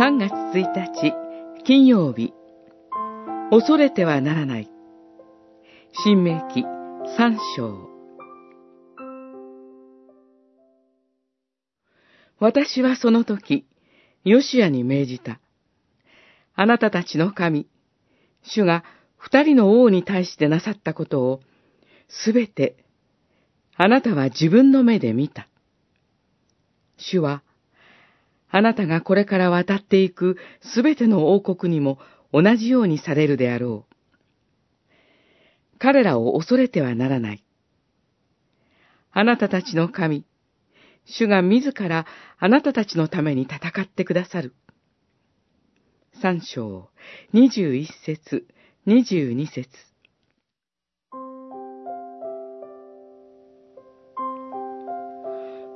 3月1日、金曜日。恐れてはならない。新明記3章。私はその時、ヨシアに命じた。あなたたちの神、主が二人の王に対してなさったことを、すべて、あなたは自分の目で見た。主は、あなたがこれから渡っていくすべての王国にも同じようにされるであろう。彼らを恐れてはならない。あなたたちの神、主が自らあなたたちのために戦ってくださる。三章、二十一節、二十二節。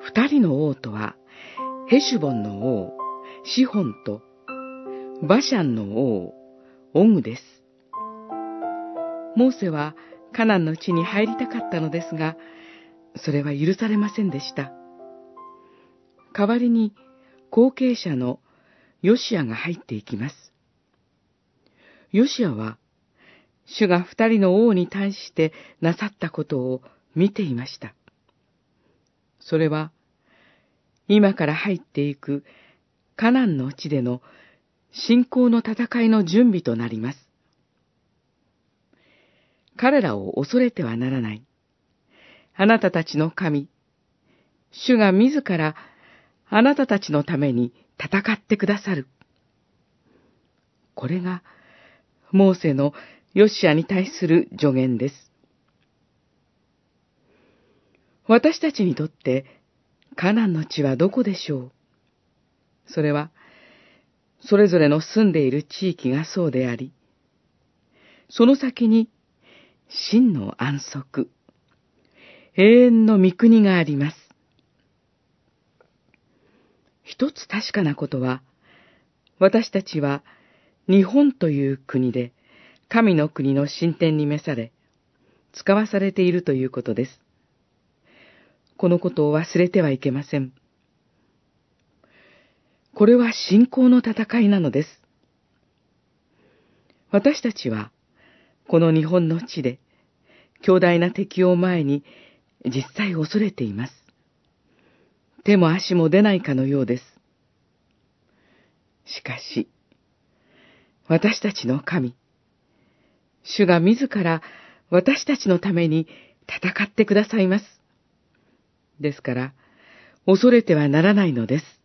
二人の王とは、ヘシュボンの王、シホンと、バシャンの王、オグです。モーセはカナンの地に入りたかったのですが、それは許されませんでした。代わりに後継者のヨシアが入っていきます。ヨシアは、主が二人の王に対してなさったことを見ていました。それは、今から入っていくカナンの地での信仰の戦いの準備となります。彼らを恐れてはならない。あなたたちの神、主が自らあなたたちのために戦ってくださる。これが、モーセのヨシアに対する助言です。私たちにとって、カナンの地はどこでしょう？それは、それぞれの住んでいる地域がそうであり、その先に真の安息、永遠の御国があります。一つ確かなことは、私たちは日本という国で神の国の進展に召され、使わされているということです。このことを忘れてはいけません。これは信仰の戦いなのです。私たちは、この日本の地で、強大な敵を前に実際恐れています。手も足も出ないかのようです。しかし、私たちの神、主が自ら私たちのために戦ってくださいます。ですから、恐れてはならないのです。